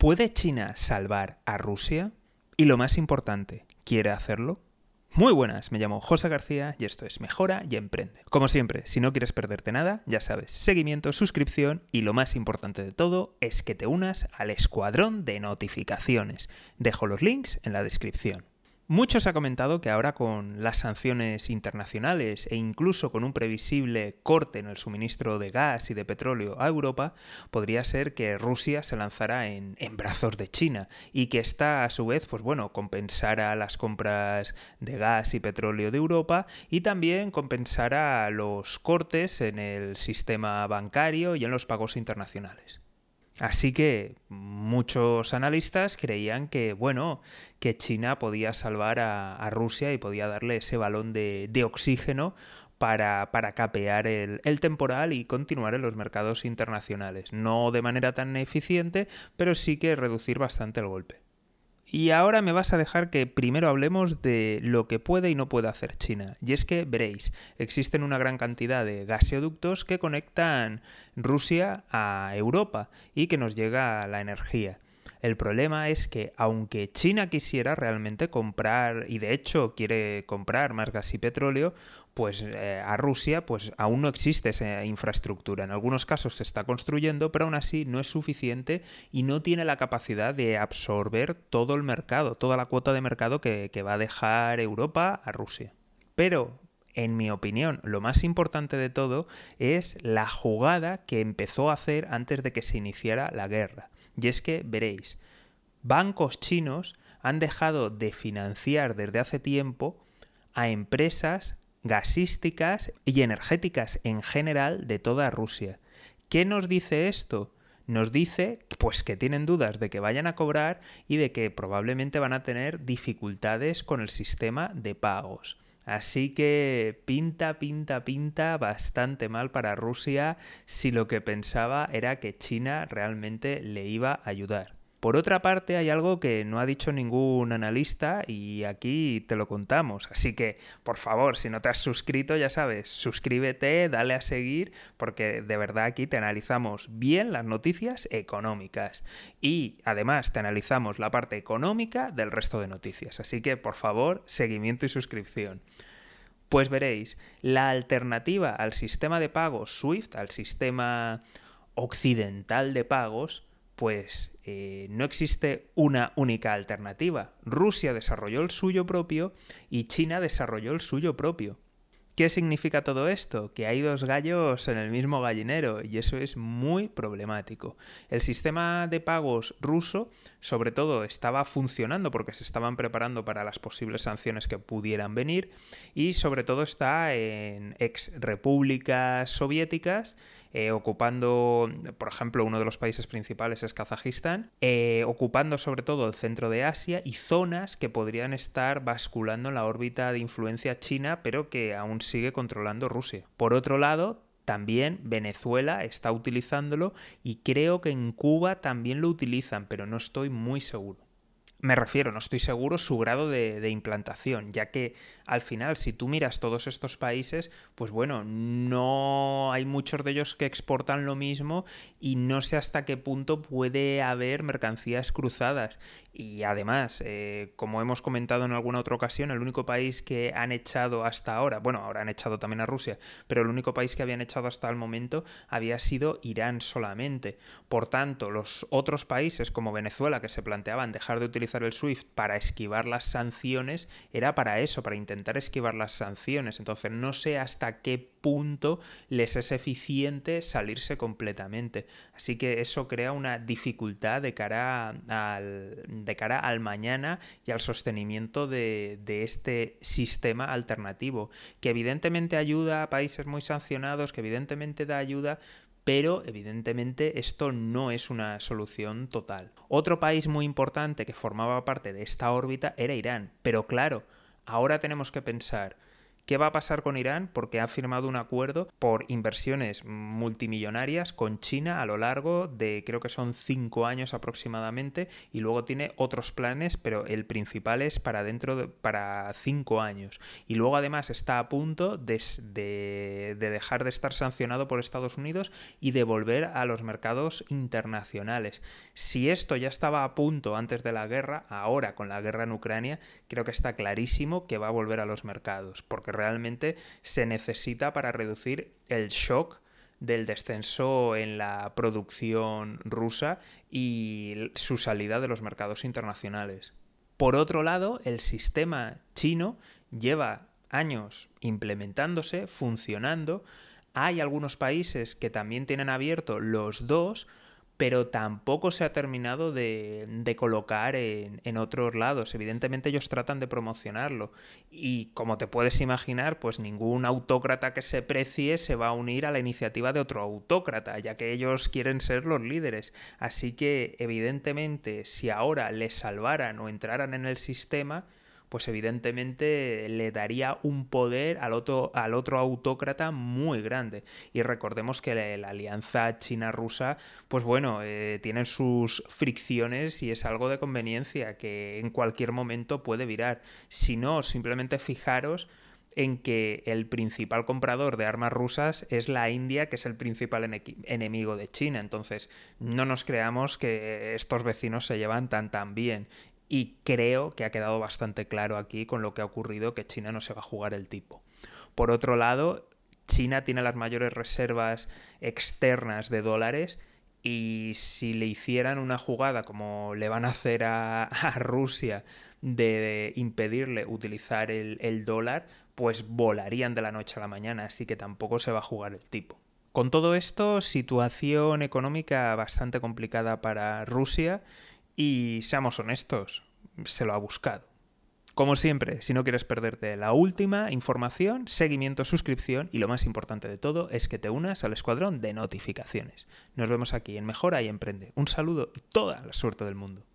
¿Puede China salvar a Rusia? Y lo más importante, ¿quiere hacerlo? Muy buenas, me llamo José García y esto es Mejora y Emprende. Como siempre, si no quieres perderte nada, ya sabes, seguimiento, suscripción y lo más importante de todo es que te unas al escuadrón de notificaciones. Dejo los links en la descripción. Muchos ha comentado que ahora con las sanciones internacionales e incluso con un previsible corte en el suministro de gas y de petróleo a Europa, podría ser que Rusia se lanzara en, brazos de China y que esta a su vez, pues bueno, compensara las compras de gas y petróleo de Europa y también compensara los cortes en el sistema bancario y en los pagos internacionales. Así que muchos analistas creían que, bueno, que China podía salvar a, Rusia y podía darle ese balón de, oxígeno para, capear el, temporal y continuar en los mercados internacionales. No de manera tan eficiente, pero sí que reducir bastante el golpe. Y ahora me vas a dejar que primero hablemos de lo que puede y no puede hacer China. Y es que veréis, existen una gran cantidad de gasoductos que conectan Rusia a Europa y que nos llega la energía. El problema es que aunque China quisiera realmente comprar, y de hecho quiere comprar más gas y petróleo, pues eh, a Rusia pues aún no existe esa infraestructura. En algunos casos se está construyendo, pero aún así no es suficiente y no tiene la capacidad de absorber todo el mercado, toda la cuota de mercado que, que va a dejar Europa a Rusia. Pero en mi opinión, lo más importante de todo es la jugada que empezó a hacer antes de que se iniciara la guerra. Y es que, veréis, bancos chinos han dejado de financiar desde hace tiempo a empresas gasísticas y energéticas en general de toda Rusia. ¿Qué nos dice esto? Nos dice pues que tienen dudas de que vayan a cobrar y de que probablemente van a tener dificultades con el sistema de pagos. Así que pinta, pinta, pinta bastante mal para Rusia si lo que pensaba era que China realmente le iba a ayudar. Por otra parte, hay algo que no ha dicho ningún analista y aquí te lo contamos. Así que, por favor, si no te has suscrito, ya sabes, suscríbete, dale a seguir, porque de verdad aquí te analizamos bien las noticias económicas. Y además te analizamos la parte económica del resto de noticias. Así que, por favor, seguimiento y suscripción. Pues veréis, la alternativa al sistema de pagos SWIFT, al sistema occidental de pagos, pues eh, no existe una única alternativa. Rusia desarrolló el suyo propio y China desarrolló el suyo propio. ¿Qué significa todo esto? Que hay dos gallos en el mismo gallinero y eso es muy problemático. El sistema de pagos ruso sobre todo estaba funcionando porque se estaban preparando para las posibles sanciones que pudieran venir y sobre todo está en ex repúblicas soviéticas eh, ocupando, por ejemplo, uno de los países principales es Kazajistán, eh, ocupando sobre todo el centro de Asia y zonas que podrían estar basculando en la órbita de influencia china, pero que aún sigue controlando Rusia. Por otro lado, también Venezuela está utilizándolo y creo que en Cuba también lo utilizan, pero no estoy muy seguro. Me refiero, no estoy seguro su grado de, implantación, ya que al final, si tú miras todos estos países, pues bueno, no hay muchos de ellos que exportan lo mismo y no sé hasta qué punto puede haber mercancías cruzadas. Y además, eh, como hemos comentado en alguna otra ocasión, el único país que han echado hasta ahora, bueno, ahora han echado también a Rusia, pero el único país que habían echado hasta el momento había sido Irán solamente. Por tanto, los otros países como Venezuela, que se planteaban dejar de utilizar el SWIFT para esquivar las sanciones, era para eso, para intentar esquivar las sanciones. Entonces, no sé hasta qué punto les es eficiente salirse completamente. Así que eso crea una dificultad de cara al, de cara al mañana y al sostenimiento de, de este sistema alternativo, que evidentemente ayuda a países muy sancionados, que evidentemente da ayuda, pero evidentemente esto no es una solución total. Otro país muy importante que formaba parte de esta órbita era Irán, pero claro, ahora tenemos que pensar ¿Qué va a pasar con Irán? Porque ha firmado un acuerdo por inversiones multimillonarias con China a lo largo de creo que son cinco años aproximadamente y luego tiene otros planes, pero el principal es para dentro de para cinco años. Y luego además está a punto de, de, de dejar de estar sancionado por Estados Unidos y de volver a los mercados internacionales. Si esto ya estaba a punto antes de la guerra, ahora con la guerra en Ucrania, creo que está clarísimo que va a volver a los mercados, porque realmente se necesita para reducir el shock del descenso en la producción rusa y su salida de los mercados internacionales. Por otro lado, el sistema chino lleva años implementándose, funcionando. Hay algunos países que también tienen abierto los dos, pero tampoco se ha terminado de, colocar en, en, otros lados. Evidentemente ellos tratan de promocionarlo y como te puedes imaginar, pues ningún autócrata que se precie se va a unir a la iniciativa de otro autócrata, ya que ellos quieren ser los líderes. Así que evidentemente si ahora les salvaran o entraran en el sistema, pues evidentemente le daría un poder al otro, al otro autócrata muy grande. Y recordemos que la, alianza china-rusa, pues bueno, eh, tiene sus fricciones y es algo de conveniencia que en cualquier momento puede virar. Si no, simplemente fijaros en que el principal comprador de armas rusas es la India, que es el principal enemigo de China. Entonces, no nos creamos que estos vecinos se llevan tan tan bien. Y creo que ha quedado bastante claro aquí con lo que ha ocurrido que China no se va a jugar el tipo. Por otro lado, China tiene las mayores reservas externas de dólares y si le hicieran una jugada como le van a hacer a, Rusia de impedirle utilizar el, dólar, pues volarían de la noche a la mañana, así que tampoco se va a jugar el tipo. Con todo esto, situación económica bastante complicada para Rusia y seamos honestos, se lo ha buscado. Como siempre, si no quieres perderte la última información, seguimiento, suscripción y lo más importante de todo es que te unas al escuadrón de notificaciones. Nos vemos aquí en Mejora y Emprende. Un saludo y toda la suerte del mundo.